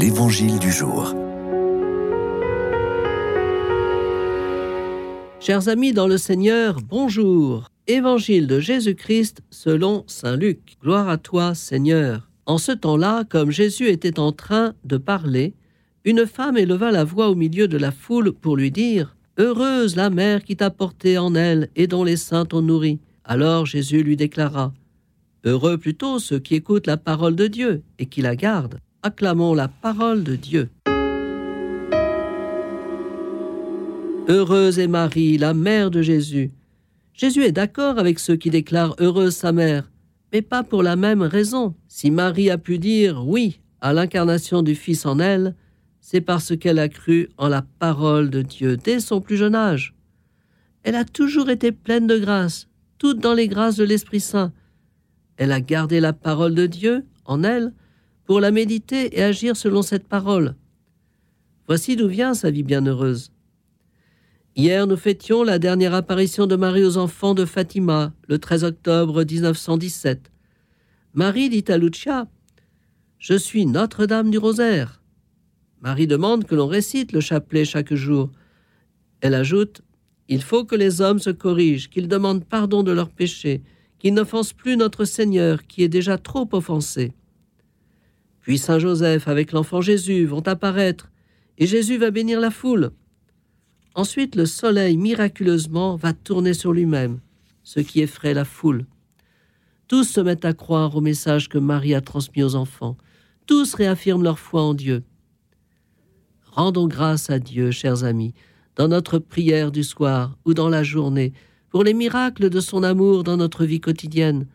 L'Évangile du jour. Chers amis dans le Seigneur, bonjour. Évangile de Jésus-Christ selon Saint Luc. Gloire à toi, Seigneur. En ce temps-là, comme Jésus était en train de parler, une femme éleva la voix au milieu de la foule pour lui dire Heureuse la mère qui t'a porté en elle et dont les saints t'ont nourri. Alors Jésus lui déclara Heureux plutôt ceux qui écoutent la parole de Dieu et qui la gardent. Acclamons la parole de Dieu. Heureuse est Marie, la mère de Jésus. Jésus est d'accord avec ceux qui déclarent heureuse sa mère, mais pas pour la même raison. Si Marie a pu dire oui à l'incarnation du Fils en elle, c'est parce qu'elle a cru en la parole de Dieu dès son plus jeune âge. Elle a toujours été pleine de grâce, toute dans les grâces de l'Esprit Saint. Elle a gardé la parole de Dieu en elle pour la méditer et agir selon cette parole. Voici d'où vient sa vie bienheureuse. Hier, nous fêtions la dernière apparition de Marie aux enfants de Fatima, le 13 octobre 1917. Marie dit à Lucia Je suis Notre-Dame du Rosaire. Marie demande que l'on récite le chapelet chaque jour. Elle ajoute Il faut que les hommes se corrigent, qu'ils demandent pardon de leurs péchés, qu'ils n'offensent plus notre Seigneur, qui est déjà trop offensé. Puis Saint Joseph avec l'enfant Jésus vont apparaître, et Jésus va bénir la foule. Ensuite, le soleil miraculeusement va tourner sur lui-même, ce qui effraie la foule. Tous se mettent à croire au message que Marie a transmis aux enfants. Tous réaffirment leur foi en Dieu. Rendons grâce à Dieu, chers amis, dans notre prière du soir ou dans la journée, pour les miracles de son amour dans notre vie quotidienne.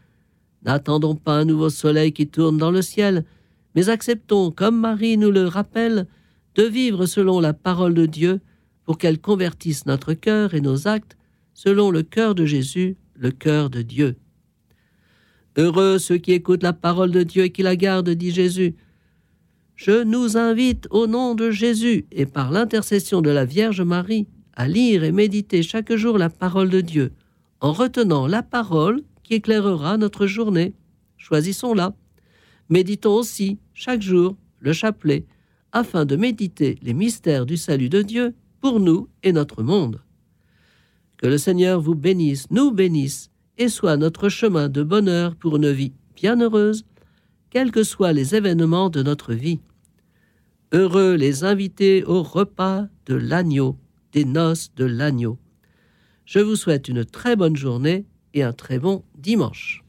N'attendons pas un nouveau soleil qui tourne dans le ciel, mais acceptons, comme Marie nous le rappelle, de vivre selon la parole de Dieu pour qu'elle convertisse notre cœur et nos actes selon le cœur de Jésus, le cœur de Dieu. Heureux ceux qui écoutent la parole de Dieu et qui la gardent, dit Jésus. Je nous invite au nom de Jésus et par l'intercession de la Vierge Marie à lire et méditer chaque jour la parole de Dieu, en retenant la parole qui éclairera notre journée. Choisissons-la. Méditons aussi, chaque jour, le chapelet, afin de méditer les mystères du salut de Dieu pour nous et notre monde. Que le Seigneur vous bénisse, nous bénisse, et soit notre chemin de bonheur pour une vie bienheureuse, quels que soient les événements de notre vie. Heureux les invités au repas de l'agneau, des noces de l'agneau. Je vous souhaite une très bonne journée et un très bon dimanche.